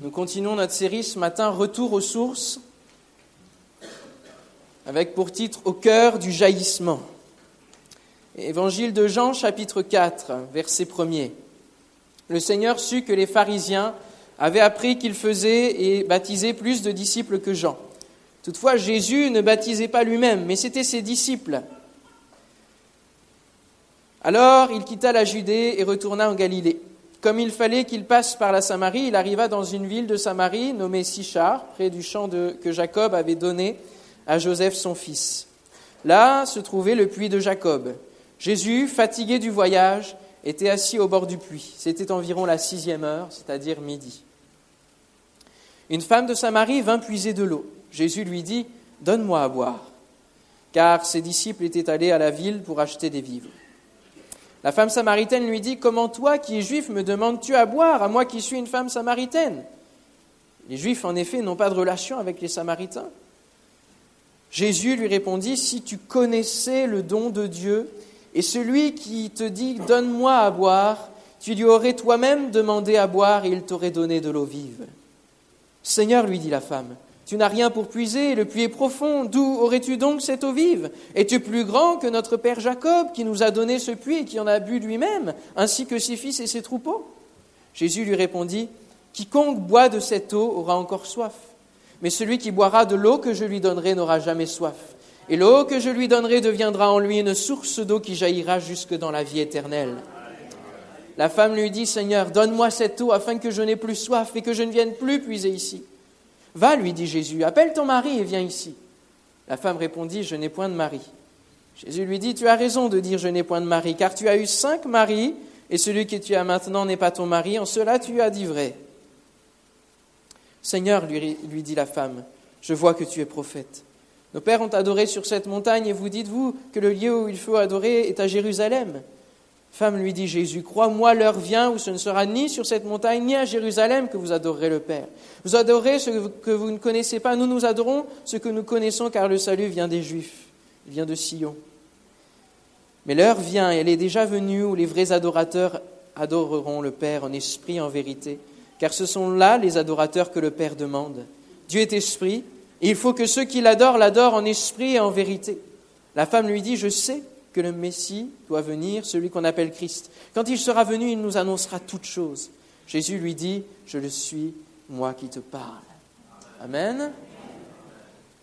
Nous continuons notre série ce matin, Retour aux sources, avec pour titre Au cœur du jaillissement. Évangile de Jean, chapitre 4, verset 1er. Le Seigneur sut que les pharisiens avaient appris qu'il faisait et baptisait plus de disciples que Jean. Toutefois, Jésus ne baptisait pas lui-même, mais c'étaient ses disciples. Alors il quitta la Judée et retourna en Galilée. Comme il fallait qu'il passe par la Samarie, il arriva dans une ville de Samarie nommée Sichar, près du champ que Jacob avait donné à Joseph son fils. Là se trouvait le puits de Jacob. Jésus, fatigué du voyage, était assis au bord du puits. C'était environ la sixième heure, c'est-à-dire midi. Une femme de Samarie vint puiser de l'eau. Jésus lui dit, Donne-moi à boire, car ses disciples étaient allés à la ville pour acheter des vivres. La femme samaritaine lui dit, Comment toi, qui es juif, me demandes-tu à boire, à moi qui suis une femme samaritaine? Les juifs, en effet, n'ont pas de relation avec les samaritains. Jésus lui répondit, Si tu connaissais le don de Dieu, et celui qui te dit, Donne-moi à boire, tu lui aurais toi-même demandé à boire, et il t'aurait donné de l'eau vive. Seigneur, lui dit la femme, tu n'as rien pour puiser, le puits est profond. D'où aurais-tu donc cette eau vive? Es-tu plus grand que notre père Jacob, qui nous a donné ce puits et qui en a bu lui-même, ainsi que ses fils et ses troupeaux? Jésus lui répondit, Quiconque boit de cette eau aura encore soif. Mais celui qui boira de l'eau que je lui donnerai n'aura jamais soif. Et l'eau que je lui donnerai deviendra en lui une source d'eau qui jaillira jusque dans la vie éternelle. La femme lui dit, Seigneur, donne-moi cette eau afin que je n'ai plus soif et que je ne vienne plus puiser ici. Va, lui dit Jésus, appelle ton mari et viens ici. La femme répondit, Je n'ai point de mari. Jésus lui dit, Tu as raison de dire Je n'ai point de mari, car tu as eu cinq maris, et celui que tu as maintenant n'est pas ton mari, en cela tu as dit vrai. Seigneur, lui, dit la femme, je vois que tu es prophète. Nos pères ont adoré sur cette montagne, et vous dites-vous que le lieu où il faut adorer est à Jérusalem. Femme lui dit Jésus, crois-moi, l'heure vient où ce ne sera ni sur cette montagne ni à Jérusalem que vous adorerez le Père. Vous adorez ce que vous ne connaissez pas, nous nous adorons ce que nous connaissons car le salut vient des Juifs, il vient de Sion. Mais l'heure vient, et elle est déjà venue, où les vrais adorateurs adoreront le Père en esprit et en vérité, car ce sont là les adorateurs que le Père demande. Dieu est esprit, et il faut que ceux qui l'adorent l'adorent en esprit et en vérité. La femme lui dit, je sais que le Messie doit venir, celui qu'on appelle Christ. Quand il sera venu, il nous annoncera toutes choses. Jésus lui dit, je le suis, moi qui te parle. Amen.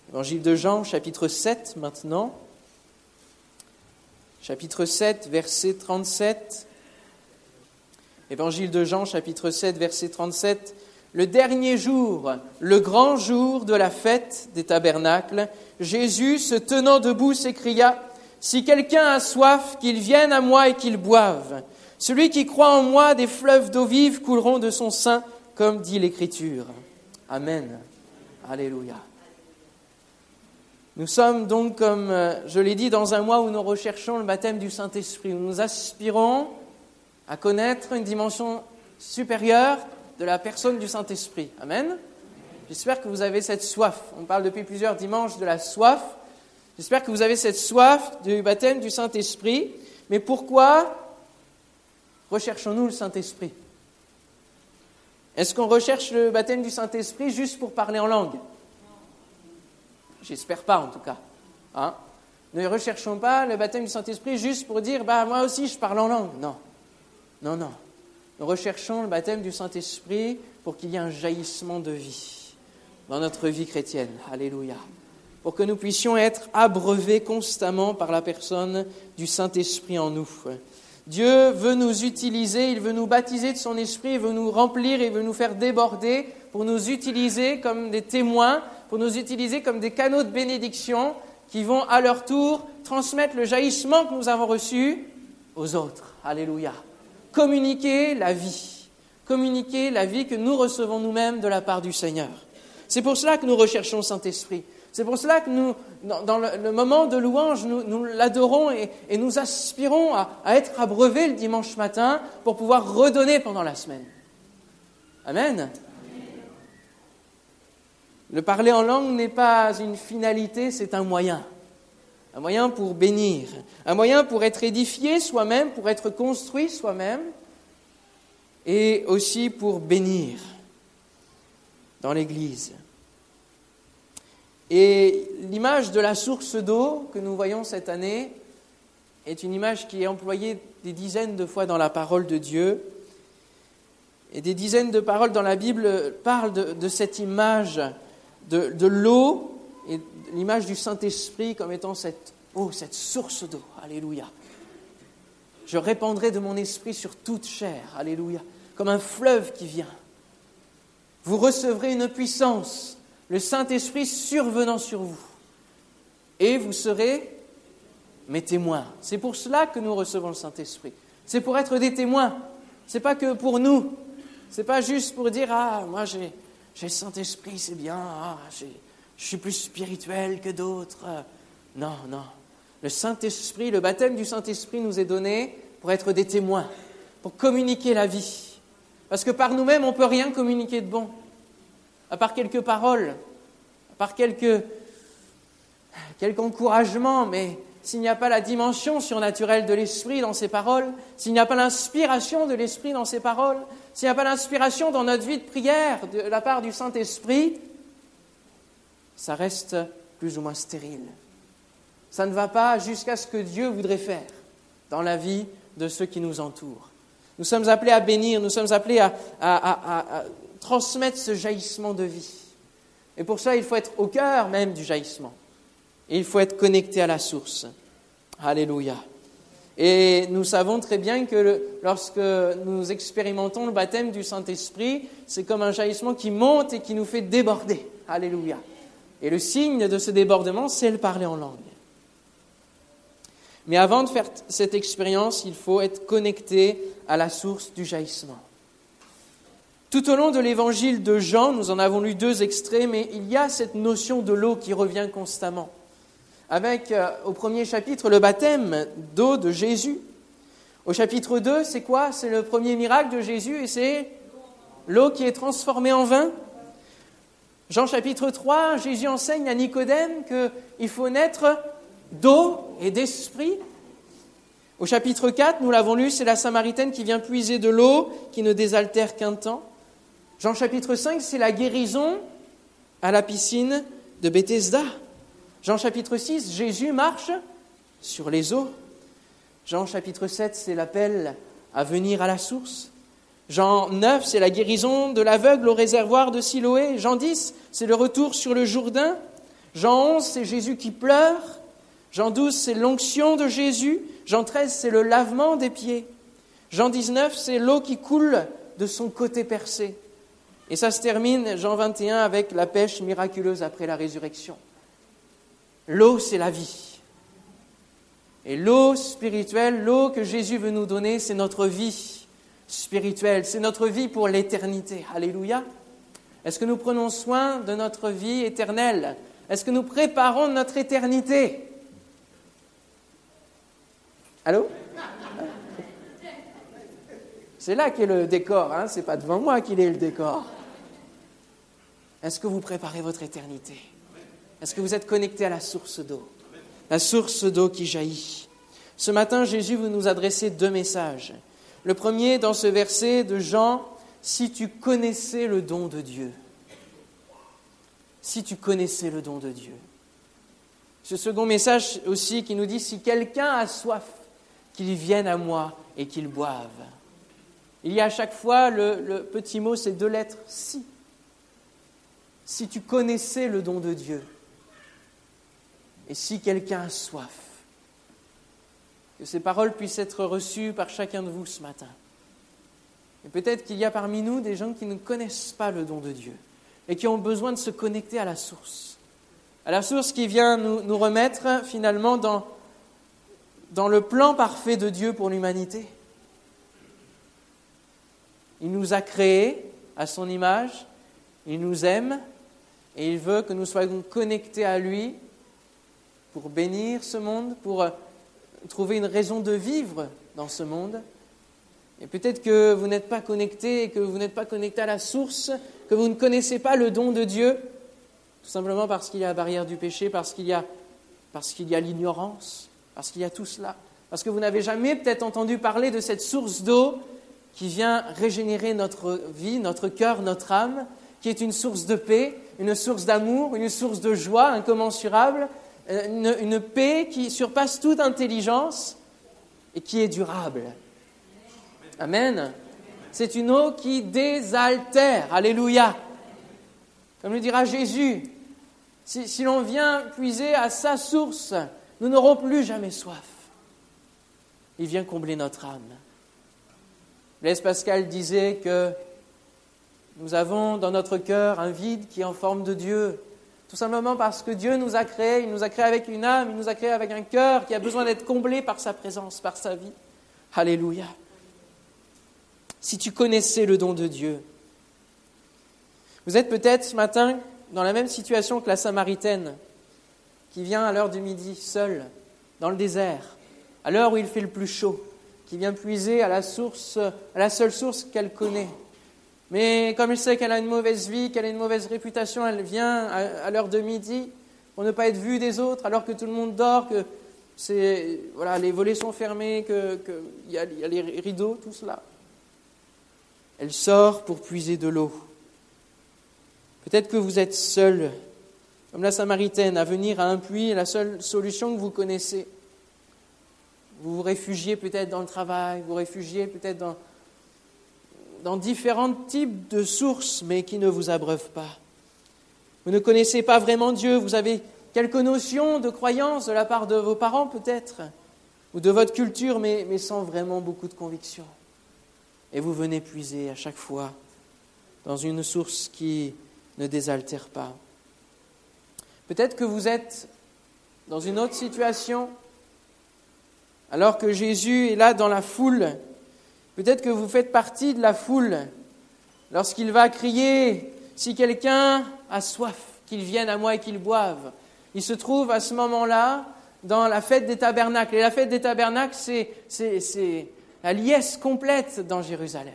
Évangile de Jean, chapitre 7 maintenant. Chapitre 7, verset 37. Évangile de Jean, chapitre 7, verset 37. Le dernier jour, le grand jour de la fête des tabernacles, Jésus, se tenant debout, s'écria, si quelqu'un a soif, qu'il vienne à moi et qu'il boive. Celui qui croit en moi, des fleuves d'eau vive couleront de son sein, comme dit l'Écriture. Amen. Alléluia. Nous sommes donc, comme euh, je l'ai dit, dans un mois où nous recherchons le baptême du Saint-Esprit, où nous aspirons à connaître une dimension supérieure de la personne du Saint-Esprit. Amen. J'espère que vous avez cette soif. On parle depuis plusieurs dimanches de la soif. J'espère que vous avez cette soif du baptême du Saint-Esprit. Mais pourquoi recherchons-nous le Saint-Esprit? Est-ce qu'on recherche le baptême du Saint-Esprit juste pour parler en langue? J'espère pas en tout cas. Hein ne recherchons pas le baptême du Saint-Esprit juste pour dire bah, moi aussi je parle en langue. Non, non, non. Nous recherchons le baptême du Saint-Esprit pour qu'il y ait un jaillissement de vie dans notre vie chrétienne. Alléluia pour que nous puissions être abreuvés constamment par la personne du Saint-Esprit en nous. Dieu veut nous utiliser, il veut nous baptiser de son esprit, il veut nous remplir, il veut nous faire déborder pour nous utiliser comme des témoins, pour nous utiliser comme des canaux de bénédiction qui vont à leur tour transmettre le jaillissement que nous avons reçu aux autres. Alléluia. Communiquer la vie. Communiquer la vie que nous recevons nous-mêmes de la part du Seigneur. C'est pour cela que nous recherchons Saint-Esprit. C'est pour cela que nous, dans, le, moment de louange, nous, l'adorons et, nous aspirons à, être abreuvés le dimanche matin pour pouvoir redonner pendant la semaine. Amen. Le parler en langue n'est pas une finalité, c'est un moyen. Un moyen pour bénir, un moyen pour être édifié soi-même, pour être construit soi-même, et aussi pour bénir. dans l'Église. Et l'image de la source d'eau que nous voyons cette année est une image qui est employée des dizaines de fois dans la parole de Dieu. Et des dizaines de paroles dans la Bible parlent de, cette image de, de l'eau et l'image du Saint-Esprit comme étant cette eau, cette source d'eau. Alléluia. Je répandrai de mon esprit sur toute chair. Alléluia. Comme un fleuve qui vient. Vous recevrez une puissance, le Saint-Esprit survenant sur vous. Et vous serez mes témoins. C'est pour cela que nous recevons le Saint-Esprit. C'est pour être des témoins. Ce n'est pas que pour nous. Ce n'est pas juste pour dire Ah, moi j'ai, le Saint-Esprit, c'est bien. Ah, je suis plus spirituel que d'autres. Non, non. Le Saint-Esprit, le baptême du Saint-Esprit nous est donné pour être des témoins, pour communiquer la vie. Parce que par nous-mêmes, on ne peut rien communiquer de bon, à part quelques paroles, à part quelques, quelques encouragements, mais s'il n'y a pas la dimension surnaturelle de l'Esprit dans ces paroles, s'il n'y a pas l'inspiration de l'Esprit dans ces paroles, s'il n'y a pas l'inspiration dans notre vie de prière de la part du Saint-Esprit, ça reste plus ou moins stérile. Ça ne va pas jusqu'à ce que Dieu voudrait faire dans la vie de ceux qui nous entourent. Nous sommes appelés à bénir, nous sommes appelés à, à transmettre ce jaillissement de vie. Et pour ça, il faut être au cœur même du jaillissement. Et il faut être connecté à la source. Alléluia. Et nous savons très bien que lorsque nous expérimentons le baptême du Saint-Esprit, c'est comme un jaillissement qui monte et qui nous fait déborder. Alléluia. Et le signe de ce débordement, c'est le parler en langue. Mais avant de faire cette expérience, il faut être connecté à la source du jaillissement. Tout au long de l'évangile de Jean, nous en avons lu deux extraits, mais il y a cette notion de l'eau qui revient constamment avec euh, au premier chapitre le baptême d'eau de Jésus. Au chapitre 2, c'est quoi? C'est le premier miracle de Jésus et c'est l'eau qui est transformée en vin. Jean chapitre 3, Jésus enseigne à Nicodème qu'il faut naître d'eau et d'esprit. Au chapitre 4, nous l'avons lu, c'est la Samaritaine qui vient puiser de l'eau qui ne désaltère qu'un temps. Jean chapitre 5, c'est la guérison à la piscine de Bethesda. Jean chapitre 6, Jésus marche sur les eaux. Jean chapitre 7, c'est l'appel à venir à la source. Jean 9, c'est la guérison de l'aveugle au réservoir de Siloé. Jean 10, c'est le retour sur le Jourdain. Jean 11, c'est Jésus qui pleure. Jean 12, c'est l'onction de Jésus. Jean 13, c'est le lavement des pieds. Jean 19, c'est l'eau qui coule de son côté percé. Et ça se termine, Jean 21, avec la pêche miraculeuse après la résurrection. L'eau, c'est la vie. Et l'eau spirituelle, l'eau que Jésus veut nous donner, c'est notre vie spirituelle, c'est notre vie pour l'éternité. Alléluia. Est-ce que nous prenons soin de notre vie éternelle? Est-ce que nous préparons notre éternité? Allô? C'est là qu'est le décor, hein c'est pas devant moi qu'il est le décor. Est-ce que vous préparez votre éternité? Est-ce que vous êtes connecté à la source d'eau? La source d'eau qui jaillit. Ce matin, Jésus veut nous adresser deux messages. Le premier, dans ce verset de Jean, si tu connaissais le don de Dieu. Si tu connaissais le don de Dieu. Ce second message aussi qui nous dit, si quelqu'un a soif, qu'il vienne à moi et qu'il boive. Il y a à chaque fois le, petit mot, c'est deux lettres, si. Si tu connaissais le don de Dieu. Et si quelqu'un a soif, que ces paroles puissent être reçues par chacun de vous ce matin. Et peut-être qu'il y a parmi nous des gens qui ne connaissent pas le don de Dieu et qui ont besoin de se connecter à la source. À la source qui vient nous, remettre finalement dans le plan parfait de Dieu pour l'humanité. Il nous a créés à son image, il nous aime et il veut que nous soyons connectés à lui pour bénir ce monde, pour euh, trouver une raison de vivre dans ce monde. Et peut-être que vous n'êtes pas connecté, que vous n'êtes pas connecté à la source, que vous ne connaissez pas le don de Dieu, tout simplement parce qu'il y a la barrière du péché, parce qu'il y a, parce qu'il y a l'ignorance, parce qu'il y a tout cela, parce que vous n'avez jamais peut-être entendu parler de cette source d'eau qui vient régénérer notre vie, notre cœur, notre âme, qui est une source de paix, une source d'amour, une source de joie incommensurable, une, paix qui surpasse toute intelligence et qui est durable. Amen. C'est une eau qui désaltère. Alléluia. Comme le dira Jésus, si l'on vient puiser à sa source, nous n'aurons plus jamais soif. Il vient combler notre âme. Blaise Pascal disait que nous avons dans notre cœur un vide qui est en forme de Dieu. Tout simplement parce que Dieu nous a créés, il nous a créés avec une âme, il nous a créés avec un cœur qui a besoin d'être comblé par sa présence, par sa vie. Alléluia. Si tu connaissais le don de Dieu, vous êtes peut-être ce matin dans la même situation que la Samaritaine qui vient à l'heure du midi seule dans le désert, à l'heure où il fait le plus chaud, qui vient puiser à la source, à la seule source qu'elle connaît. Mais comme elle sait qu'elle a une mauvaise vie, qu'elle a une mauvaise réputation, elle vient à, l'heure de midi pour ne pas être vue des autres, alors que tout le monde dort, que voilà, les volets sont fermés, qu'il y, a, y a les rideaux, tout cela. Elle sort pour puiser de l'eau. Peut-être que vous êtes seul, comme la Samaritaine, à venir à un puits, la seule solution que vous connaissez. Vous vous réfugiez peut-être dans le travail, vous vous réfugiez peut-être dans, différents types de sources, mais qui ne vous abreuvent pas. Vous ne connaissez pas vraiment Dieu, vous avez quelques notions de croyance de la part de vos parents peut-être, ou de votre culture, mais, mais sans vraiment beaucoup de conviction. Et vous venez puiser à chaque fois dans une source qui ne désaltère pas. Peut-être que vous êtes dans une autre situation, alors que Jésus est là dans la foule Peut-être que vous faites partie de la foule lorsqu'il va crier Si quelqu'un a soif, qu'il vienne à moi et qu'il boive. Il se trouve à ce moment-là dans la fête des tabernacles. Et la fête des tabernacles, c'est la liesse complète dans Jérusalem.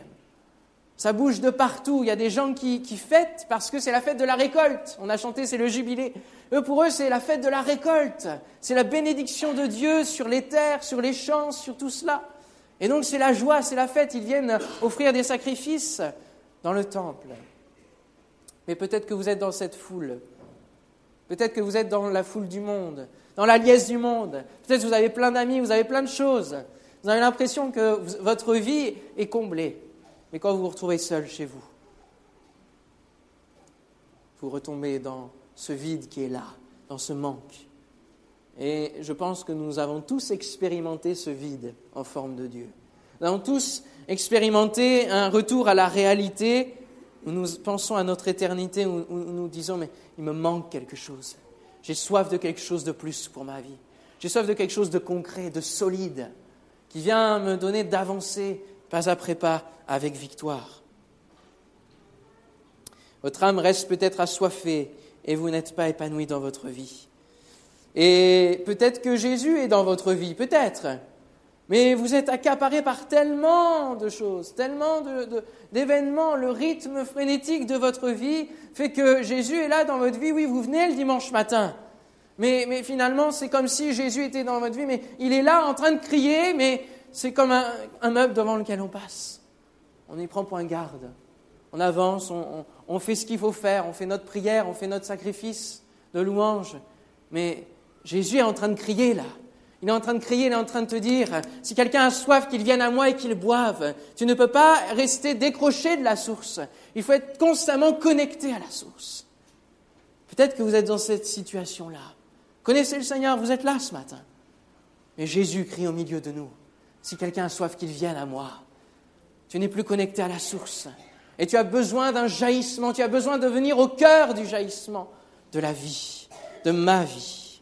Ça bouge de partout. Il y a des gens qui, fêtent parce que c'est la fête de la récolte. On a chanté, c'est le jubilé. Eux, pour eux, c'est la fête de la récolte. C'est la bénédiction de Dieu sur les terres, sur les champs, sur tout cela. Et donc c'est la joie, c'est la fête, ils viennent offrir des sacrifices dans le temple. Mais peut-être que vous êtes dans cette foule. Peut-être que vous êtes dans la foule du monde, dans la liesse du monde. Peut-être que vous avez plein d'amis, vous avez plein de choses. Vous avez l'impression que votre vie est comblée. Mais quand vous vous retrouvez seul chez vous, vous retombez dans ce vide qui est là, dans ce manque. Et je pense que nous avons tous expérimenté ce vide en forme de Dieu. Nous avons tous expérimenté un retour à la réalité où nous pensons à notre éternité, où, nous disons, mais il me manque quelque chose. J'ai soif de quelque chose de plus pour ma vie. J'ai soif de quelque chose de concret, de solide, qui vient me donner d'avancer pas après pas avec victoire. Votre âme reste peut-être assoiffée et vous n'êtes pas épanoui dans votre vie. Et peut-être que Jésus est dans votre vie, peut-être. Mais vous êtes accaparé par tellement de choses, tellement d'événements, le rythme frénétique de votre vie fait que Jésus est là dans votre vie. Oui, vous venez le dimanche matin. Mais, mais finalement, c'est comme si Jésus était dans votre vie, mais il est là en train de crier, mais c'est comme un, un, meuble devant lequel on passe. On y prend point garde. On avance, on, on, fait ce qu'il faut faire, on fait notre prière, on fait notre sacrifice de louange. Mais Jésus est en train de crier là. Il est en train de crier, il est en train de te dire, si quelqu'un a soif, qu'il vienne à moi et qu'il boive. Tu ne peux pas rester décroché de la source. Il faut être constamment connecté à la source. Peut-être que vous êtes dans cette situation-là. Connaissez le Seigneur, vous êtes là ce matin. Mais Jésus crie au milieu de nous, si quelqu'un a soif, qu'il vienne à moi. Tu n'es plus connecté à la source. Et tu as besoin d'un jaillissement, tu as besoin de venir au cœur du jaillissement de la vie, de ma vie.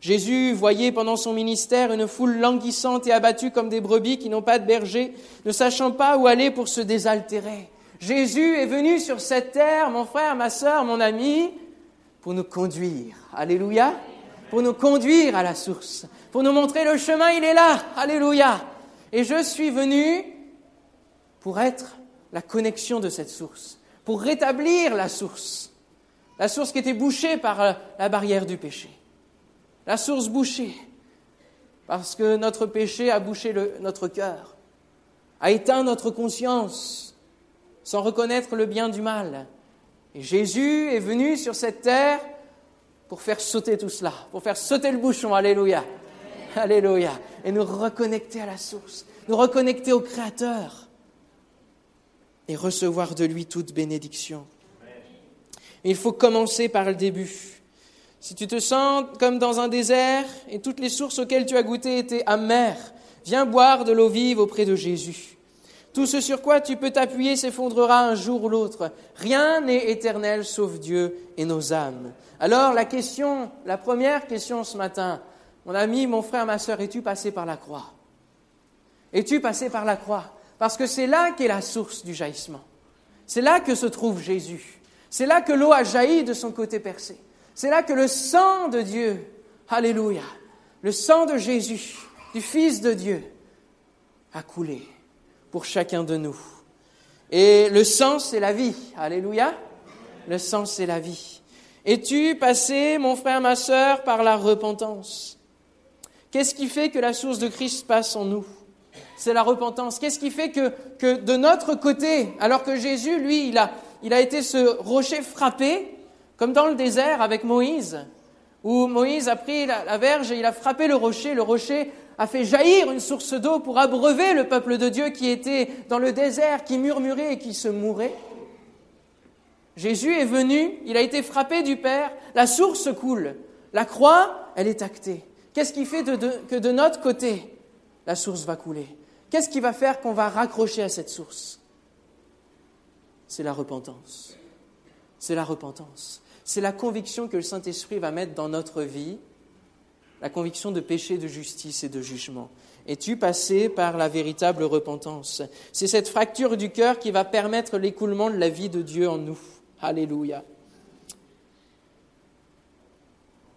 Jésus voyait pendant son ministère une foule languissante et abattue comme des brebis qui n'ont pas de berger, ne sachant pas où aller pour se désaltérer. Jésus est venu sur cette terre, mon frère, ma sœur, mon ami, pour nous conduire. Alléluia. Pour nous conduire à la source. Pour nous montrer le chemin, il est là. Alléluia. Et je suis venu pour être la connexion de cette source, pour rétablir la source. La source qui était bouchée par la barrière du péché la source bouchée, parce que notre péché a bouché notre cœur, a éteint notre conscience, sans reconnaître le bien du mal. Et Jésus est venu sur cette terre pour faire sauter tout cela, pour faire sauter le bouchon. Alléluia. Alléluia. Et nous reconnecter à la source, nous reconnecter au Créateur et recevoir de lui toute bénédiction. il faut commencer par le début. Si tu te sens comme dans un désert et toutes les sources auxquelles tu as goûté étaient amères, viens boire de l'eau vive auprès de Jésus. Tout ce sur quoi tu peux t'appuyer s'effondrera un jour ou l'autre. Rien n'est éternel sauf Dieu et nos âmes. Alors la question, la première question ce matin, mon ami, mon frère, ma sœur, es-tu passé par la croix? Es-tu passé par la croix? Parce que c'est là qu'est la source du jaillissement. C'est là que se trouve Jésus. C'est là que l'eau a jailli de son côté percé. C'est là que le sang de Dieu, Alléluia, le sang de Jésus, du Fils de Dieu, a coulé pour chacun de nous. Et le sang, c'est la vie. Alléluia. Le sang, c'est la vie. Es-tu passé, mon frère, ma sœur, par la repentance? Qu'est-ce qui fait que la source de Christ passe en nous? C'est la repentance. Qu'est-ce qui fait que, de notre côté, alors que Jésus, lui, il a, été ce rocher frappé, comme dans le désert avec Moïse, où Moïse a pris la verge et il a frappé le rocher, le rocher a fait jaillir une source d'eau pour abreuver le peuple de Dieu qui était dans le désert, qui murmurait et qui se mourait. Jésus est venu, il a été frappé du Père, la source coule, la croix, elle est actée. Qu'est-ce qui fait que de notre côté, la source va couler? Qu'est-ce qui va faire qu'on va raccrocher à cette source? C'est la repentance. C'est la repentance. C'est la conviction que le Saint-Esprit va mettre dans notre vie la conviction de péché, de justice et de jugement. Es-tu passé par la véritable repentance? C'est cette fracture du cœur qui va permettre l'écoulement de la vie de Dieu en nous. Alléluia.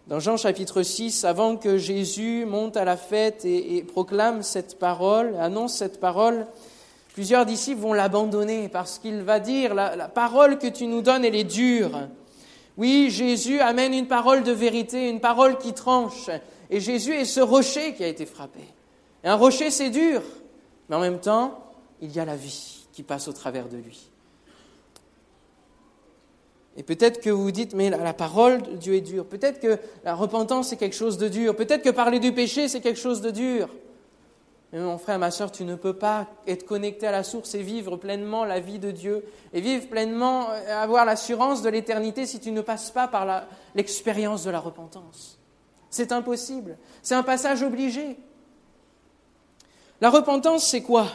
Dans Jean chapitre 6, avant que Jésus monte à la fête et, proclame cette parole, annonce cette parole, plusieurs disciples vont l'abandonner parce qu'il va dire, la, parole que tu nous donnes, elle est dure. Oui, Jésus amène une parole de vérité, une parole qui tranche. Et Jésus est ce rocher qui a été frappé. Un rocher, c'est dur, mais en même temps, il y a la vie qui passe au travers de lui. Et peut-être que vous vous dites, mais la, parole de Dieu est dure. Peut-être que la repentance, c'est quelque chose de dur. Peut-être que parler du péché, c'est quelque chose de dur. Mais mon frère, ma soeur, tu ne peux pas être connecté à la source et vivre pleinement la vie de Dieu et vivre pleinement, euh, avoir l'assurance de l'éternité si tu ne passes pas par l'expérience de la repentance. C'est impossible. C'est un passage obligé. La repentance, c'est quoi?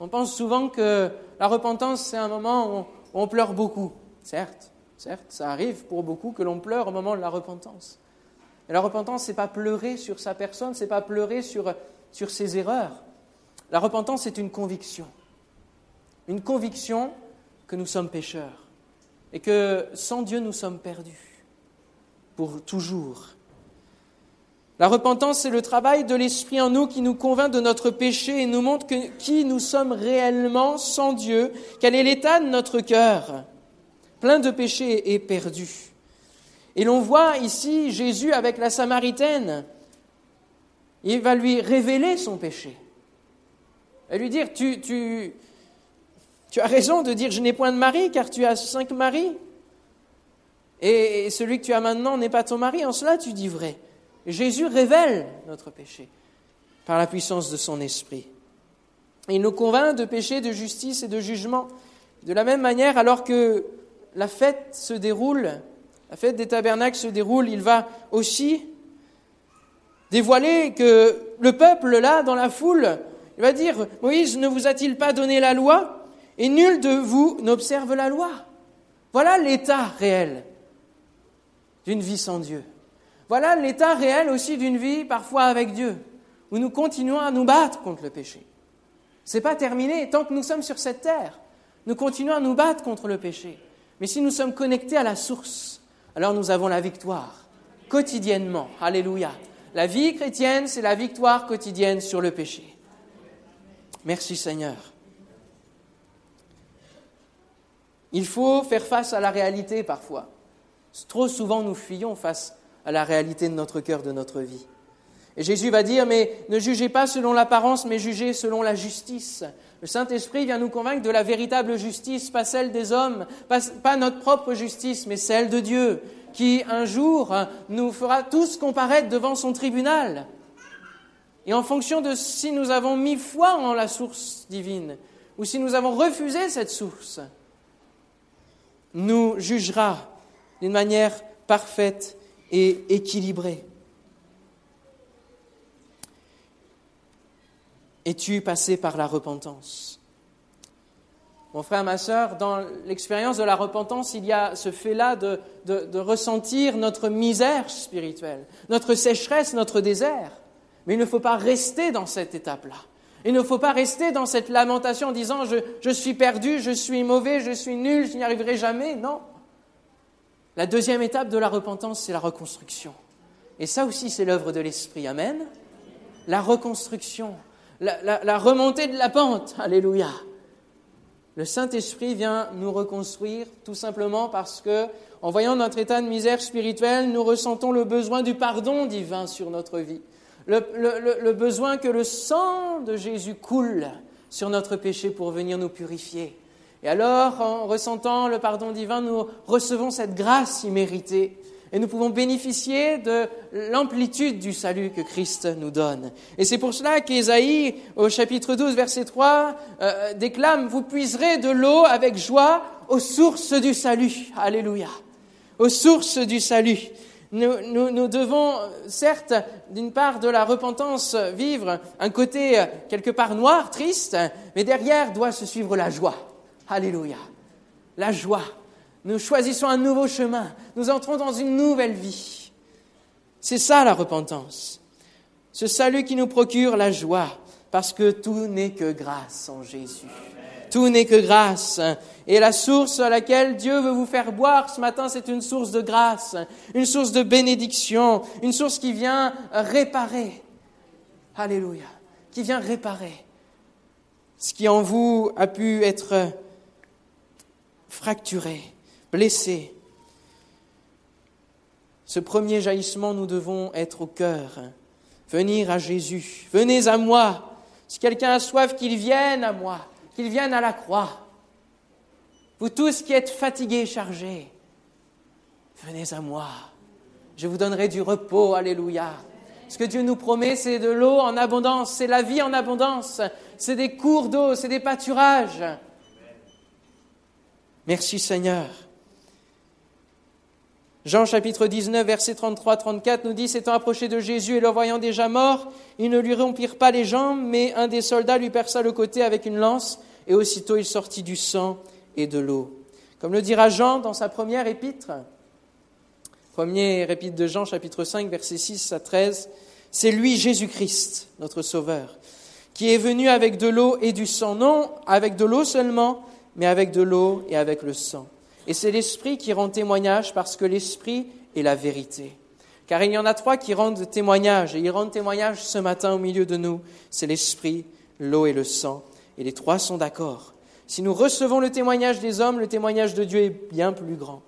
On pense souvent que la repentance, c'est un moment où on pleure beaucoup. Certes, certes, ça arrive pour beaucoup que l'on pleure au moment de la repentance. Et la repentance, ce n'est pas pleurer sur sa personne, ce n'est pas pleurer sur, sur ses erreurs. La repentance, c'est une conviction. Une conviction que nous sommes pécheurs et que sans Dieu, nous sommes perdus pour toujours. La repentance, c'est le travail de l'Esprit en nous qui nous convainc de notre péché et nous montre qui nous sommes réellement sans Dieu, quel est l'état de notre cœur, plein de péchés et perdu. Et l'on voit ici Jésus avec la Samaritaine. Il va lui révéler son péché. Et lui dire, tu, tu, tu as raison de dire, je n'ai point de mari, car tu as cinq maris. Et celui que tu as maintenant n'est pas ton mari. En cela, tu dis vrai. Jésus révèle notre péché par la puissance de son esprit. Il nous convainc de péché, de justice et de jugement. De la même manière, alors que la fête se déroule, la fête des tabernacles se déroule, il va aussi dévoiler que le peuple, là, dans la foule, il va dire, Moïse ne vous a-t-il pas donné la loi? Et nul de vous n'observe la loi. Voilà l'état réel d'une vie sans Dieu. Voilà l'état réel aussi d'une vie parfois avec Dieu, où nous continuons à nous battre contre le péché. Ce n'est pas terminé tant que nous sommes sur cette terre. Nous continuons à nous battre contre le péché. Mais si nous sommes connectés à la source, alors nous avons la victoire quotidiennement. Alléluia. La vie chrétienne, c'est la victoire quotidienne sur le péché. Merci Seigneur. Il faut faire face à la réalité parfois. Trop souvent nous fuyons face à la réalité de notre cœur, de notre vie. Et Jésus va dire, mais ne jugez pas selon l'apparence, mais jugez selon la justice. Le Saint-Esprit vient nous convaincre de la véritable justice, pas celle des hommes, pas, notre propre justice, mais celle de Dieu, qui un jour nous fera tous comparaître devant son tribunal. Et en fonction de si nous avons mis foi en la source divine, ou si nous avons refusé cette source, nous jugera d'une manière parfaite et équilibrée. Es-tu passé par la repentance? Mon frère, ma sœur, dans l'expérience de la repentance, il y a ce fait-là de, de, ressentir notre misère spirituelle, notre sécheresse, notre désert. Mais il ne faut pas rester dans cette étape-là. Il ne faut pas rester dans cette lamentation en disant je, je suis perdu, je suis mauvais, je suis nul, je n'y arriverai jamais. Non. La deuxième étape de la repentance, c'est la reconstruction. Et ça aussi, c'est l'œuvre de l'Esprit. Amen. La reconstruction la, remontée de la pente. Alléluia. Le Saint-Esprit vient nous reconstruire tout simplement parce que, en voyant notre état de misère spirituelle, nous ressentons le besoin du pardon divin sur notre vie. Le, besoin que le sang de Jésus coule sur notre péché pour venir nous purifier. Et alors, en ressentant le pardon divin, nous recevons cette grâce imméritée et nous pouvons bénéficier de l'amplitude du salut que Christ nous donne. Et c'est pour cela qu'Ésaïe, au chapitre 12, verset 3, euh, déclame, Vous puiserez de l'eau avec joie aux sources du salut. Alléluia. Aux sources du salut. Nous, nous, devons, certes, d'une part de la repentance, vivre un côté euh, quelque part noir, triste, mais derrière doit se suivre la joie. Alléluia. La joie. Nous choisissons un nouveau chemin. Nous entrons dans une nouvelle vie. C'est ça la repentance. Ce salut qui nous procure la joie, parce que tout n'est que grâce en Jésus. Tout n'est que grâce. Et la source à laquelle Dieu veut vous faire boire ce matin, c'est une source de grâce, une source de bénédiction, une source qui vient réparer. Alléluia. Qui vient réparer ce qui en vous a pu être fracturé blessés. Ce premier jaillissement, nous devons être au cœur, venir à Jésus. Venez à moi. Si quelqu'un a soif, qu'il vienne à moi, qu'il vienne à la croix. Vous tous qui êtes fatigués chargés, venez à moi. Je vous donnerai du repos. Alléluia. Ce que Dieu nous promet, c'est de l'eau en abondance, c'est la vie en abondance, c'est des cours d'eau, c'est des pâturages. Merci Seigneur. Jean chapitre 19, verset 33-34 nous dit, s'étant approché de Jésus et le voyant déjà mort, ils ne lui rompirent pas les jambes, mais un des soldats lui perça le côté avec une lance, et aussitôt il sortit du sang et de l'eau. Comme le dira Jean dans sa première épître, première épître de Jean chapitre 5, verset 6 à 13, c'est lui Jésus-Christ, notre Sauveur, qui est venu avec de l'eau et du sang, non avec de l'eau seulement, mais avec de l'eau et avec le sang. Et c'est l'Esprit qui rend témoignage parce que l'Esprit est la vérité. Car il y en a trois qui rendent témoignage, et ils rendent témoignage ce matin au milieu de nous. C'est l'Esprit, l'eau et le sang. Et les trois sont d'accord. Si nous recevons le témoignage des hommes, le témoignage de Dieu est bien plus grand.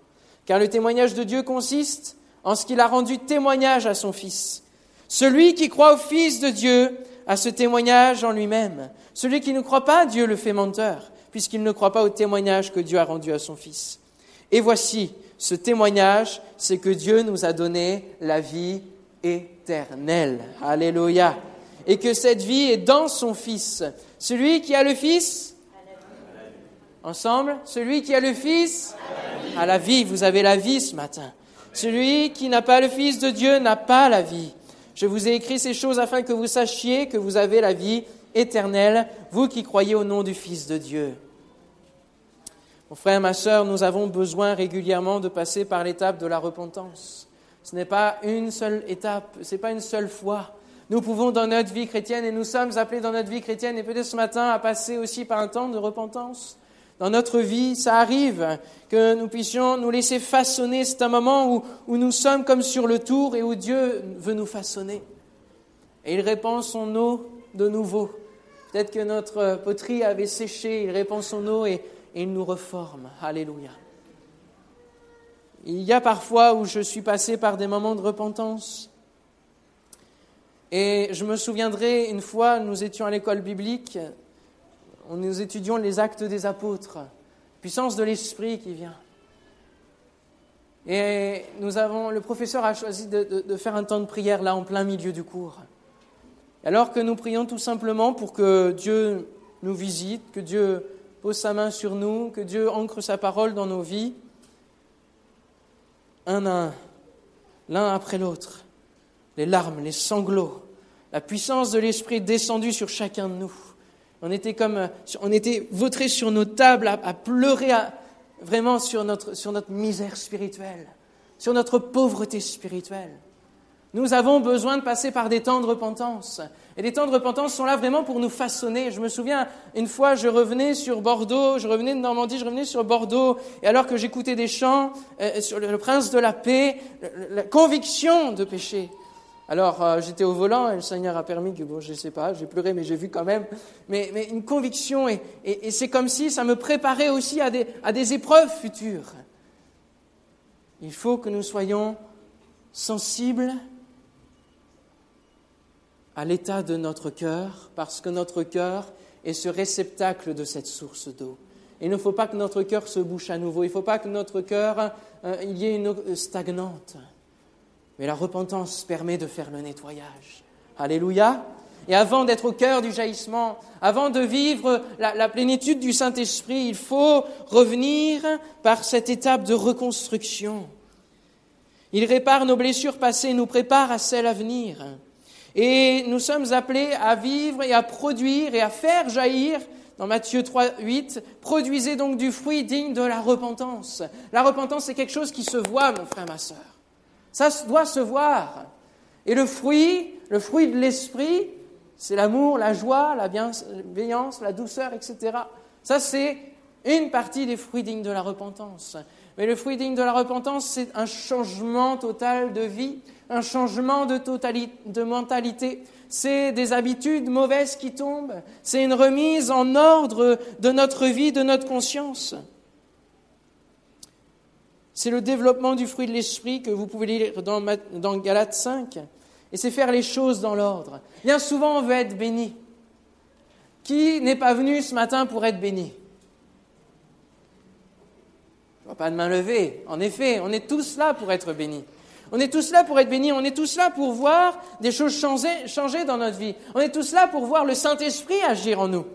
Car le témoignage de Dieu consiste en ce qu'il a rendu témoignage à son Fils. Celui qui croit au Fils de Dieu a ce témoignage en lui-même. Celui qui ne croit pas Dieu le fait menteur, puisqu'il ne croit pas au témoignage que Dieu a rendu à son Fils. Et voici, ce témoignage, c'est que Dieu nous a donné la vie éternelle. Alléluia. Et que cette vie est dans son Fils. Celui qui a le Fils, ensemble, celui qui a le Fils, a la vie. Vous avez la vie ce matin. Celui qui n'a pas le Fils de Dieu n'a pas la vie. Je vous ai écrit ces choses afin que vous sachiez que vous avez la vie éternelle, vous qui croyez au nom du Fils de Dieu. Mon frère, ma sœur, nous avons besoin régulièrement de passer par l'étape de la repentance. Ce n'est pas une seule étape, ce n'est pas une seule fois. Nous pouvons dans notre vie chrétienne, et nous sommes appelés dans notre vie chrétienne, et peut-être ce matin, à passer aussi par un temps de repentance. Dans notre vie, ça arrive que nous puissions nous laisser façonner. C'est un moment où, où nous sommes comme sur le tour et où Dieu veut nous façonner. Et il répand son eau de nouveau. Peut-être que notre poterie avait séché, il répand son eau et il nous reforme. Alléluia. Il y a parfois où je suis passé par des moments de repentance. Et je me souviendrai, une fois, nous étions à l'école biblique, nous étudions les actes des apôtres, puissance de l'esprit qui vient. Et nous avons, le professeur a choisi de, faire un temps de prière là en plein milieu du cours. Alors que nous prions tout simplement pour que Dieu nous visite, que Dieu pose sa main sur nous, que Dieu ancre sa parole dans nos vies, un à un, l'un après l'autre, les larmes, les sanglots, la puissance de l'Esprit descendue sur chacun de nous. On était comme, on était vautrés sur nos tables à, pleurer vraiment sur notre, sur notre misère spirituelle, sur notre pauvreté spirituelle. Nous avons besoin de passer par des temps de repentance. Et les temps de repentance sont là vraiment pour nous façonner. Je me souviens, une fois, je revenais sur Bordeaux, je revenais de Normandie, je revenais sur Bordeaux, et alors que j'écoutais des chants euh, sur le, prince de la paix, la conviction de péché. Alors, euh, j'étais au volant et le Seigneur a permis que, bon, je ne sais pas, j'ai pleuré, mais j'ai vu quand même. Mais, une conviction, et, c'est comme si ça me préparait aussi à des épreuves futures. Il faut que nous soyons sensibles à l'état de notre cœur, parce que notre cœur est ce réceptacle de cette source d'eau. Il ne faut pas que notre cœur se bouche à nouveau, il ne faut pas que notre cœur, euh, y ait une eau stagnante. Mais la repentance permet de faire le nettoyage. Alléluia. Et avant d'être au cœur du jaillissement, avant de vivre la, plénitude du Saint-Esprit, il faut revenir par cette étape de reconstruction. Il répare nos blessures passées, nous prépare à celles à venir. Et nous sommes appelés à vivre et à produire et à faire jaillir, dans Matthieu 3, 8, produisez donc du fruit digne de la repentance. La repentance, c'est quelque chose qui se voit, mon frère, ma sœur. Ça doit se voir. Et le fruit, le fruit de l'esprit, c'est l'amour, la joie, la bienveillance, la douceur, etc. Ça, c'est une partie des fruits dignes de la repentance. Mais le fruit digne de la repentance, c'est un changement total de vie, un changement de, mentalité. C'est des habitudes mauvaises qui tombent. C'est une remise en ordre de notre vie, de notre conscience. C'est le développement du fruit de l'esprit que vous pouvez lire dans, dans Galates 5. Et c'est faire les choses dans l'ordre. Bien souvent, on veut être béni. Qui n'est pas venu ce matin pour être béni? Je vois pas de main levée. En effet, on est tous là pour être bénis. On est tous là pour être bénis. On est tous là pour voir des choses changer, dans notre vie. On est tous là pour voir le Saint-Esprit agir en nous.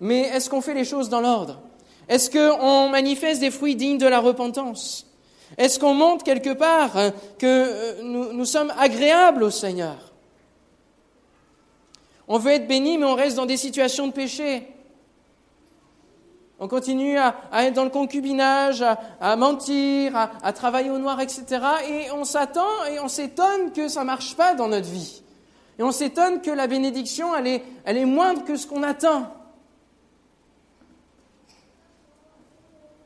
Mais est-ce qu'on fait les choses dans l'ordre? Est-ce qu'on manifeste des fruits dignes de la repentance? Est-ce qu'on montre quelque part hein, que euh, nous, sommes agréables au Seigneur? On veut être béni, mais on reste dans des situations de péché. On continue à, être dans le concubinage, à, mentir, à, travailler au noir, etc. Et on s'attend et on s'étonne que ça ne marche pas dans notre vie. Et on s'étonne que la bénédiction, elle est, moindre que ce qu'on attend.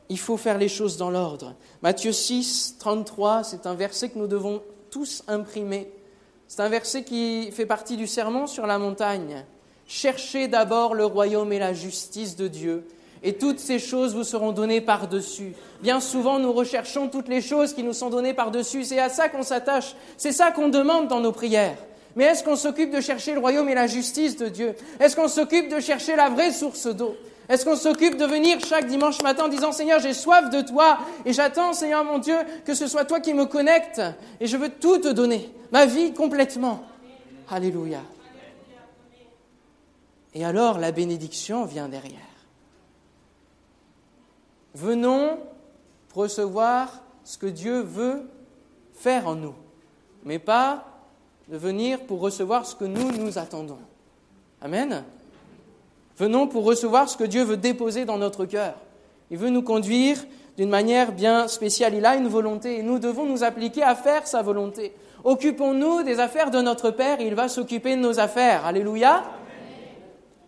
il faut faire les choses dans l'ordre. Matthieu 6, 33, c'est un verset que nous devons tous imprimer. C'est un verset qui fait partie du sermon sur la montagne. Cherchez d'abord le royaume et la justice de Dieu, et toutes ces choses vous seront données par-dessus. Bien souvent, nous recherchons toutes les choses qui nous sont données par-dessus. C'est à ça qu'on s'attache. C'est ça qu'on demande dans nos prières. Mais est-ce qu'on s'occupe de chercher le royaume et la justice de Dieu? Est-ce qu'on s'occupe de chercher la vraie source d'eau? Est-ce qu'on s'occupe de venir chaque dimanche matin en disant Seigneur, j'ai soif de toi et j'attends, Seigneur mon Dieu, que ce soit toi qui me connecte et je veux tout te donner, ma vie complètement. Alléluia. Et alors la bénédiction vient derrière. Venons recevoir ce que Dieu veut faire en nous, mais pas de venir pour recevoir ce que nous nous attendons. Amen. Venons pour recevoir ce que Dieu veut déposer dans notre cœur. Il veut nous conduire d'une manière bien spéciale. Il a une volonté et nous devons nous appliquer à faire sa volonté. Occupons-nous des affaires de notre Père et il va s'occuper de nos affaires. Alléluia.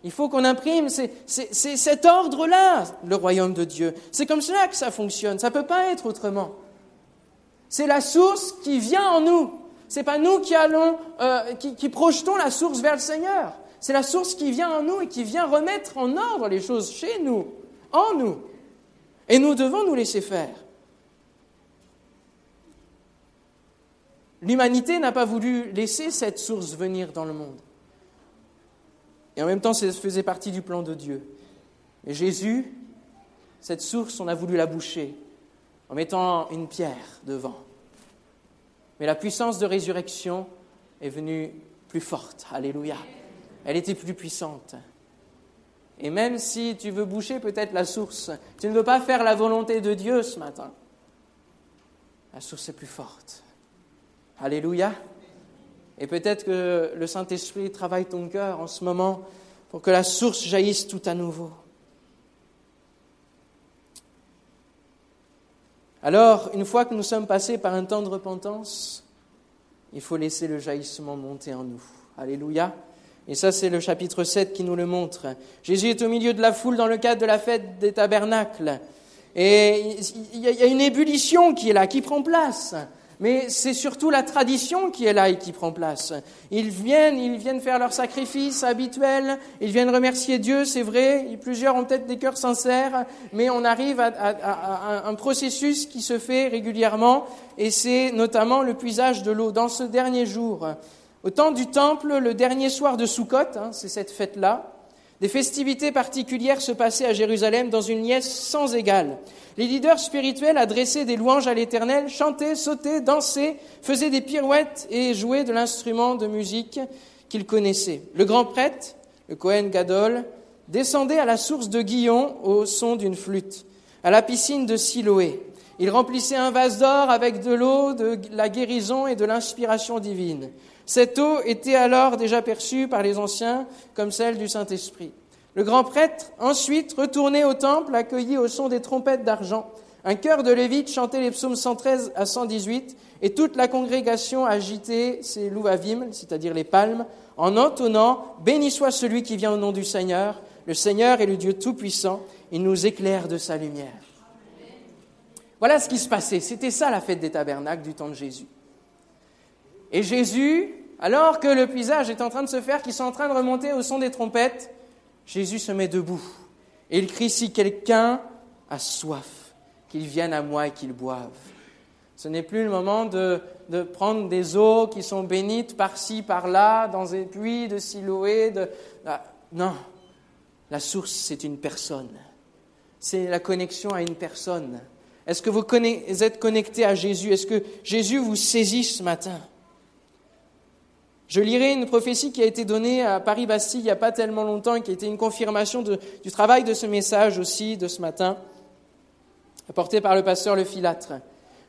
Il faut qu'on imprime, cet ordre-là, le royaume de Dieu. C'est comme cela que ça fonctionne. Ça ne peut pas être autrement. C'est la source qui vient en nous. Ce n'est pas nous qui allons, euh, qui projetons la source vers le Seigneur. C'est la source qui vient en nous et qui vient remettre en ordre les choses chez nous, en nous. Et nous devons nous laisser faire. l'humanité n'a pas voulu laisser cette source venir dans le monde. Et en même temps, ça faisait partie du plan de Dieu. Et Jésus, cette source, on a voulu la boucher en mettant une pierre devant. Mais la puissance de résurrection est venue plus forte. Alléluia. Elle était plus puissante. Et même si tu veux boucher peut-être la source, tu ne veux pas faire la volonté de Dieu ce matin, la source est plus forte. Alléluia. Et peut-être que le Saint-Esprit travaille ton cœur en ce moment pour que la source jaillisse tout à nouveau. Alors, une fois que nous sommes passés par un temps de repentance, il faut laisser le jaillissement monter en nous. Alléluia. Et ça, c'est le chapitre 7 qui nous le montre. Jésus est au milieu de la foule dans le cadre de la fête des tabernacles. Et il y a une ébullition qui est là, qui prend place mais c'est surtout la tradition qui est là et qui prend place. Ils viennent, ils viennent faire leur sacrifice habituel, ils viennent remercier Dieu, c'est vrai, plusieurs ont peut-être des cœurs sincères, mais on arrive à, un processus qui se fait régulièrement, et c'est notamment le puisage de l'eau. Dans ce dernier jour, au temps du temple, le dernier soir de Sukkot, hein, c'est cette fête-là, des festivités particulières se passaient à Jérusalem dans une liesse sans égale. Les leaders spirituels adressaient des louanges à l'Éternel, chantaient, sautaient, dansaient, faisaient des pirouettes et jouaient de l'instrument de musique qu'ils connaissaient. Le grand prêtre, le Cohen Gadol, descendait à la source de Guillon au son d'une flûte, à la piscine de Siloé. Il remplissait un vase d'or avec de l'eau de la guérison et de l'inspiration divine. Cette eau était alors déjà perçue par les anciens comme celle du Saint-Esprit. Le grand prêtre, ensuite, retourné au temple, accueilli au son des trompettes d'argent. Un chœur de Lévites chantait les psaumes 113 à 118, et toute la congrégation agitait ses louvavim, c'est-à-dire les palmes, en entonnant Béni soit celui qui vient au nom du Seigneur. Le Seigneur est le Dieu Tout-Puissant, il nous éclaire de sa lumière. Voilà ce qui se passait. C'était ça la fête des tabernacles du temps de Jésus. Et Jésus, alors que le paysage est en train de se faire, qu'ils sont en train de remonter au son des trompettes, Jésus se met debout et il crie Si quelqu'un a soif, qu'il vienne à moi et qu'il boive. Ce n'est plus le moment de, prendre des eaux qui sont bénites par-ci, par-là, dans des puits de Siloé. De... Ah, non, la source, c'est une personne. C'est la connexion à une personne. Est-ce que vous êtes connecté à Jésus? Est-ce que Jésus vous saisit ce matin? Je lirai une prophétie qui a été donnée à Paris-Bastille il n'y a pas tellement longtemps et qui a été une confirmation du travail de ce message aussi de ce matin, apporté par le pasteur Le Filâtre.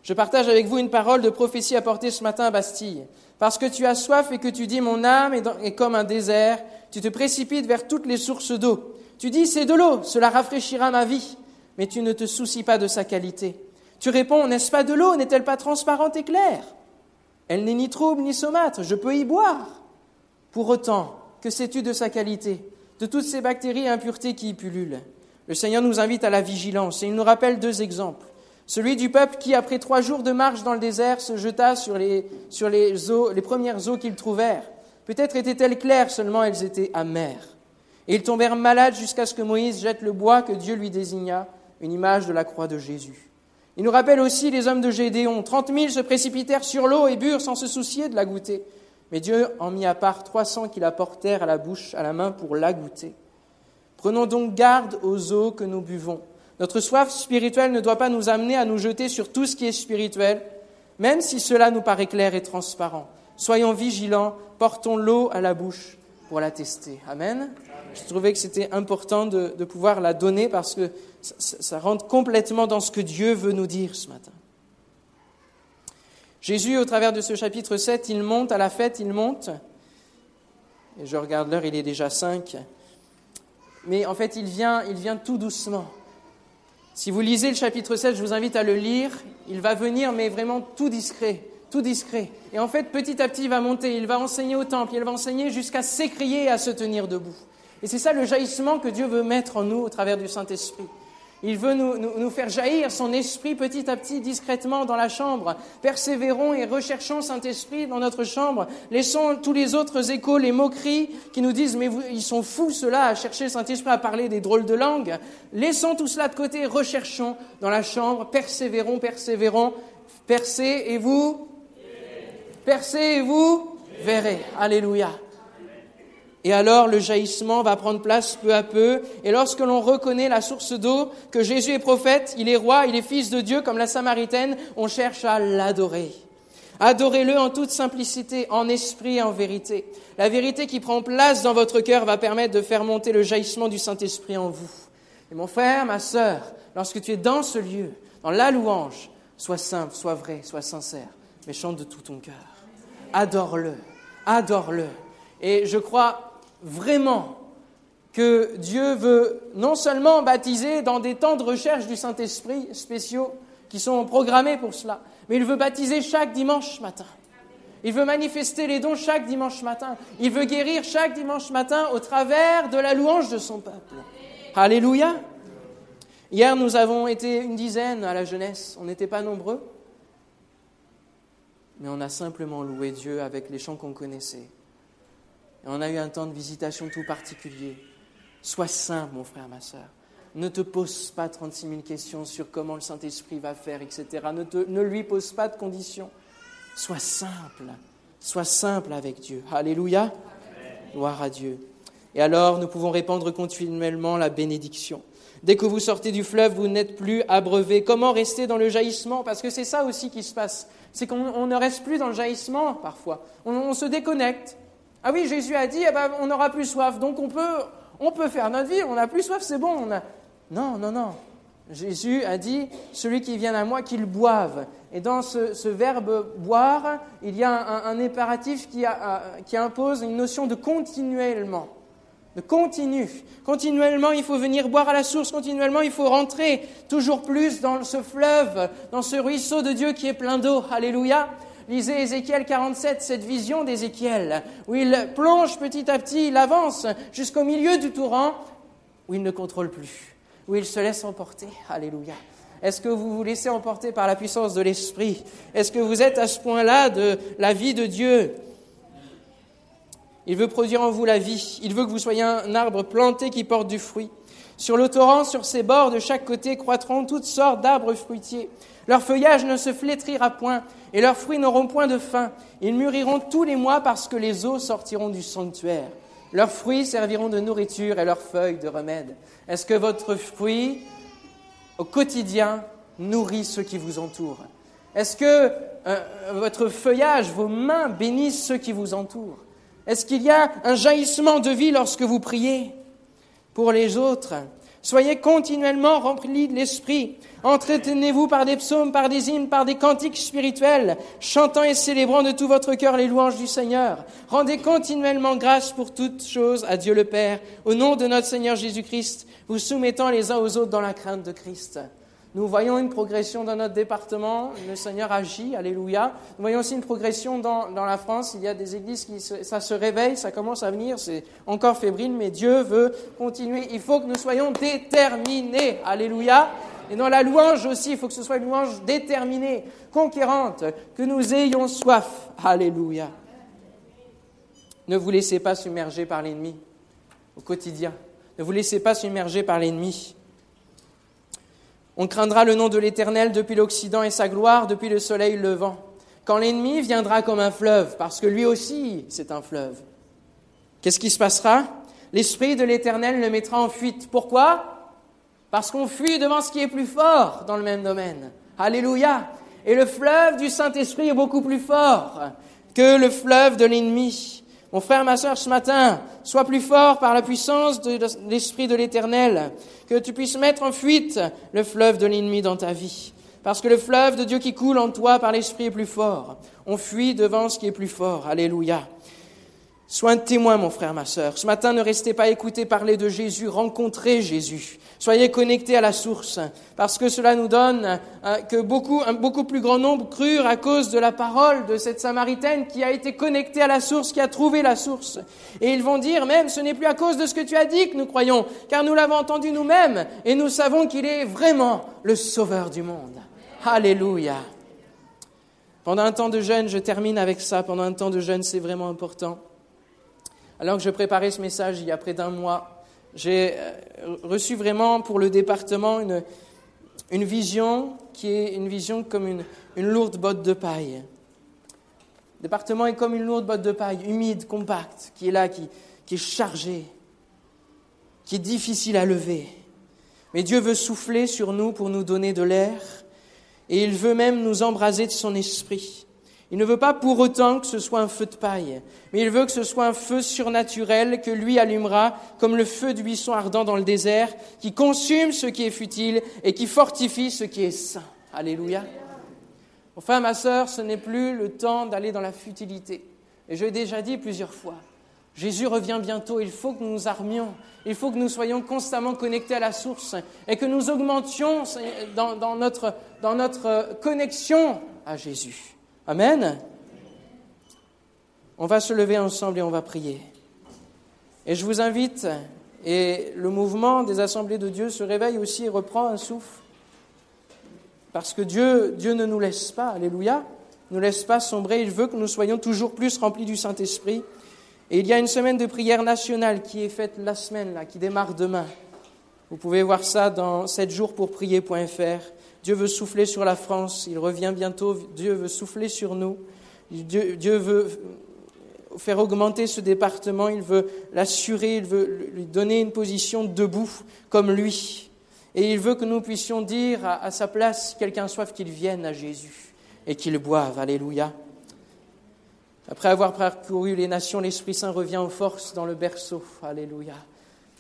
Je partage avec vous une parole de prophétie apportée ce matin à Bastille. Parce que tu as soif et que tu dis mon âme est, comme un désert, tu te précipites vers toutes les sources d'eau. Tu dis c'est de l'eau, cela rafraîchira ma vie, mais tu ne te soucies pas de sa qualité. Tu réponds n'est-ce pas de l'eau, n'est-elle pas transparente et claire? Elle n'est ni trouble ni saumâtre, je peux y boire. Pour autant, que sais-tu de sa qualité, de toutes ces bactéries et impuretés qui y pullulent? Le Seigneur nous invite à la vigilance et il nous rappelle deux exemples. Celui du peuple qui, après trois jours de marche dans le désert, se jeta sur les, les premières eaux qu'ils trouvèrent. Peut-être étaient-elles claires, seulement elles étaient amères. Et ils tombèrent malades jusqu'à ce que Moïse jette le bois que Dieu lui désigna, une image de la croix de Jésus. Il nous rappelle aussi les hommes de Gédéon. Trente mille se précipitèrent sur l'eau et burent sans se soucier de la goûter. Mais Dieu en mit à part trois cents qui la portèrent à la bouche, à la main pour la goûter. Prenons donc garde aux eaux que nous buvons. Notre soif spirituelle ne doit pas nous amener à nous jeter sur tout ce qui est spirituel, même si cela nous paraît clair et transparent. Soyons vigilants, portons l'eau à la bouche pour la tester. Amen. Je trouvais que c'était important de, pouvoir la donner parce que ça, rentre complètement dans ce que Dieu veut nous dire ce matin. Jésus, au travers de ce chapitre 7, il monte à la fête, il monte. Et je regarde l'heure, il est déjà 5. Mais en fait, il vient, il vient tout doucement. Si vous lisez le chapitre 7, je vous invite à le lire. Il va venir, mais vraiment tout discret, tout discret. Et en fait, petit à petit, il va monter, il va enseigner au temple, il va enseigner jusqu'à s'écrier et à se tenir debout. Et c'est ça le jaillissement que Dieu veut mettre en nous au travers du Saint-Esprit. Il veut nous, faire jaillir son esprit petit à petit, discrètement dans la chambre. Persévérons et recherchons Saint-Esprit dans notre chambre. Laissons tous les autres échos, les moqueries qui nous disent mais ils sont fous ceux-là à chercher Saint-Esprit à parler des drôles de langues. Laissons tout cela de côté, recherchons dans la chambre, persévérons, persévérons, percez et vous? Percez et vous verrez. Alléluia. Et alors le jaillissement va prendre place peu à peu. Et lorsque l'on reconnaît la source d'eau, que Jésus est prophète, il est roi, il est fils de Dieu comme la Samaritaine, on cherche à l'adorer. Adorez-le en toute simplicité, en esprit et en vérité. La vérité qui prend place dans votre cœur va permettre de faire monter le jaillissement du Saint-Esprit en vous. Et mon frère, ma sœur, lorsque tu es dans ce lieu, dans la louange, sois simple, sois vrai, sois sincère, mais chante de tout ton cœur. Adore-le, adore-le. Et je crois vraiment que Dieu veut non seulement baptiser dans des temps de recherche du Saint-Esprit spéciaux qui sont programmés pour cela, mais il veut baptiser chaque dimanche matin. Il veut manifester les dons chaque dimanche matin. Il veut guérir chaque dimanche matin au travers de la louange de son peuple. Alléluia. Hier, nous avons été une dizaine à la jeunesse. On n'était pas nombreux, mais on a simplement loué Dieu avec les chants qu'on connaissait. Et on a eu un temps de visitation tout particulier. Sois simple, mon frère, ma soeur. Ne te pose pas 36 000 questions sur comment le Saint-Esprit va faire, etc. Ne, ne lui pose pas de conditions. Sois simple. Sois simple avec Dieu. Alléluia. Gloire à Dieu. Et alors, nous pouvons répandre continuellement la bénédiction. Dès que vous sortez du fleuve, vous n'êtes plus abreuvé. Comment rester dans le jaillissement? Parce que c'est ça aussi qui se passe. C'est qu'on ne reste plus dans le jaillissement parfois. On, se déconnecte. Ah oui, Jésus a dit, eh ben, on n'aura plus soif. Donc on peut, on peut faire notre vie. On n'a plus soif, c'est bon. On a... Non, non, non. Jésus a dit, celui qui vient à moi, qu'il boive. Et dans ce, verbe boire, il y a un, qui, qui impose une notion de continuellement de continu. Continuellement, il faut venir boire à la source, continuellement, il faut rentrer toujours plus dans ce fleuve, dans ce ruisseau de Dieu qui est plein d'eau. Alléluia. Lisez Ézéchiel 47, cette vision d'Ézéchiel, où il plonge petit à petit, il avance jusqu'au milieu du torrent, où il ne contrôle plus, où il se laisse emporter. Alléluia. Est-ce que vous vous laissez emporter par la puissance de l'Esprit? Est-ce que vous êtes à ce point-là de la vie de Dieu? Il veut produire en vous la vie. Il veut que vous soyez un arbre planté qui porte du fruit. Sur le torrent, sur ses bords, de chaque côté, croîtront toutes sortes d'arbres fruitiers. Leur feuillage ne se flétrira point, et leurs fruits n'auront point de faim. Ils mûriront tous les mois parce que les eaux sortiront du sanctuaire. Leurs fruits serviront de nourriture et leurs feuilles de remède. Est-ce que votre fruit, au quotidien, nourrit ceux qui vous entourent? Est-ce que euh, votre feuillage, vos mains bénissent ceux qui vous entourent? Est-ce qu'il y a un jaillissement de vie lorsque vous priez pour les autres? Soyez continuellement remplis de l'esprit. Entretenez-vous par des psaumes, par des hymnes, par des cantiques spirituels, chantant et célébrant de tout votre cœur les louanges du Seigneur. Rendez continuellement grâce pour toutes choses à Dieu le Père, au nom de notre Seigneur Jésus-Christ, vous soumettant les uns aux autres dans la crainte de Christ. Nous voyons une progression dans notre département, le Seigneur agit, alléluia. Nous voyons aussi une progression dans, la France, il y a des églises qui, ça se réveille, ça commence à venir, c'est encore fébrile, mais Dieu veut continuer. Il faut que nous soyons déterminés, alléluia. Et dans la louange aussi, il faut que ce soit une louange déterminée, conquérante, que nous ayons soif, alléluia. Ne vous laissez pas submerger par l'ennemi au quotidien. Ne vous laissez pas submerger par l'ennemi. On craindra le nom de l'Éternel depuis l'Occident et sa gloire depuis le soleil levant. Quand l'ennemi viendra comme un fleuve, parce que lui aussi c'est un fleuve. Qu'est-ce qui se passera? L'Esprit de l'Éternel le mettra en fuite. Pourquoi? Parce qu'on fuit devant ce qui est plus fort dans le même domaine. Alléluia. Et le fleuve du Saint-Esprit est beaucoup plus fort que le fleuve de l'ennemi. Mon frère, ma soeur, ce matin, sois plus fort par la puissance de l'Esprit de l'Éternel, que tu puisses mettre en fuite le fleuve de l'ennemi dans ta vie. Parce que le fleuve de Dieu qui coule en toi par l'Esprit est plus fort. On fuit devant ce qui est plus fort. Alléluia. Sois un témoin, mon frère, ma sœur. Ce matin, ne restez pas écoutés parler de Jésus, rencontrez Jésus. Soyez connectés à la source, parce que cela nous donne euh, que beaucoup, un beaucoup plus grand nombre crurent à cause de la parole de cette Samaritaine qui a été connectée à la source, qui a trouvé la source. Et ils vont dire même, ce n'est plus à cause de ce que tu as dit que nous croyons, car nous l'avons entendu nous-mêmes, et nous savons qu'il est vraiment le Sauveur du monde. Alléluia. Pendant un temps de jeûne, je termine avec ça, pendant un temps de jeûne, c'est vraiment important. Alors que je préparais ce message il y a près d'un mois, j'ai euh, reçu vraiment pour le département une, vision qui est une vision comme une, une lourde botte de paille. Le département est comme une lourde botte de paille, humide, compacte, qui est là, qui, qui est chargée, qui est difficile à lever. Mais Dieu veut souffler sur nous pour nous donner de l'air, et il veut même nous embraser de son esprit. Il ne veut pas pour autant que ce soit un feu de paille, mais il veut que ce soit un feu surnaturel que lui allumera comme le feu du buisson ardent dans le désert, qui consume ce qui est futile et qui fortifie ce qui est saint. Alléluia. Enfin, ma sœur, ce n'est plus le temps d'aller dans la futilité. Et je l'ai déjà dit plusieurs fois. Jésus revient bientôt, il faut que nous nous armions, il faut que nous soyons constamment connectés à la source et que nous augmentions dans, dans notre, dans notre connexion à Jésus. Amen. On va se lever ensemble et on va prier. Et je vous invite, et le mouvement des assemblées de Dieu se réveille aussi et reprend un souffle. Parce que Dieu, Dieu ne nous laisse pas, alléluia, ne nous laisse pas sombrer, il veut que nous soyons toujours plus remplis du Saint-Esprit. Et il y a une semaine de prière nationale qui est faite la semaine, là, qui démarre demain. Vous pouvez voir ça dans 7 jours pour prier.fr. Dieu veut souffler sur la France, il revient bientôt, Dieu veut souffler sur nous, Dieu, veut faire augmenter ce département, il veut l'assurer, il veut lui donner une position debout comme lui. Et il veut que nous puissions dire à, sa place, quelqu'un soif, qu'il vienne à Jésus et qu'il boive. Alléluia. Après avoir parcouru les nations, l'Esprit Saint revient en force dans le berceau. Alléluia.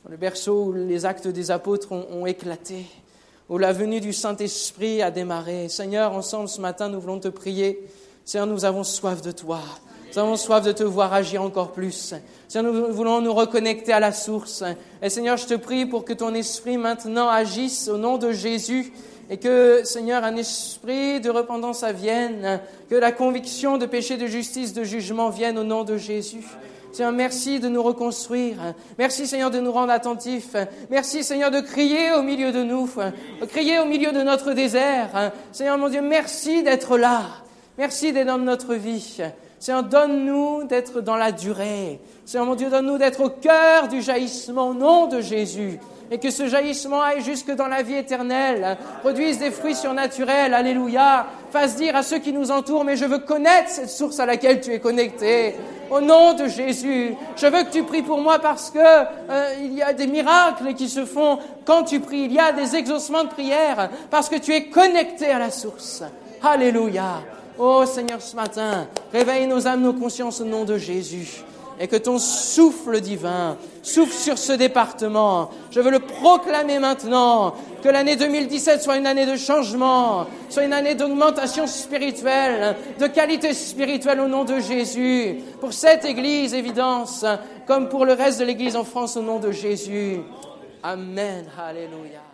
Dans le berceau où les actes des apôtres ont éclaté où la venue du Saint-Esprit a démarré. Seigneur, ensemble ce matin, nous voulons te prier. Seigneur, nous avons soif de toi. Nous avons soif de te voir agir encore plus. Seigneur, nous voulons nous reconnecter à la source. Et Seigneur, je te prie pour que ton esprit maintenant agisse au nom de Jésus et que, Seigneur, un esprit de repentance vienne, que la conviction de péché, de justice, de jugement vienne au nom de Jésus. Seigneur, merci de nous reconstruire. Merci, Seigneur, de nous rendre attentifs. Merci, Seigneur, de crier au milieu de nous, crier au milieu de notre désert. Seigneur, mon Dieu, merci d'être là. Merci d'être dans notre vie. Seigneur, donne-nous d'être dans la durée. Seigneur, mon Dieu, donne-nous d'être au cœur du jaillissement au nom de Jésus et que ce jaillissement aille jusque dans la vie éternelle, produise des fruits surnaturels, alléluia, fasse dire à ceux qui nous entourent, mais je veux connaître cette source à laquelle tu es connecté. Au nom de Jésus, je veux que tu pries pour moi parce que euh, il y a des miracles qui se font quand tu pries, il y a des exaucements de prière parce que tu es connecté à la source. Alléluia. Oh Seigneur, ce matin, réveille nos âmes, nos consciences au nom de Jésus et que ton souffle divin souffle sur ce département. Je veux le proclamer maintenant, que l'année 2017 soit une année de changement, soit une année d'augmentation spirituelle, de qualité spirituelle au nom de Jésus, pour cette Église, évidence, comme pour le reste de l'Église en France au nom de Jésus. Amen. Alléluia.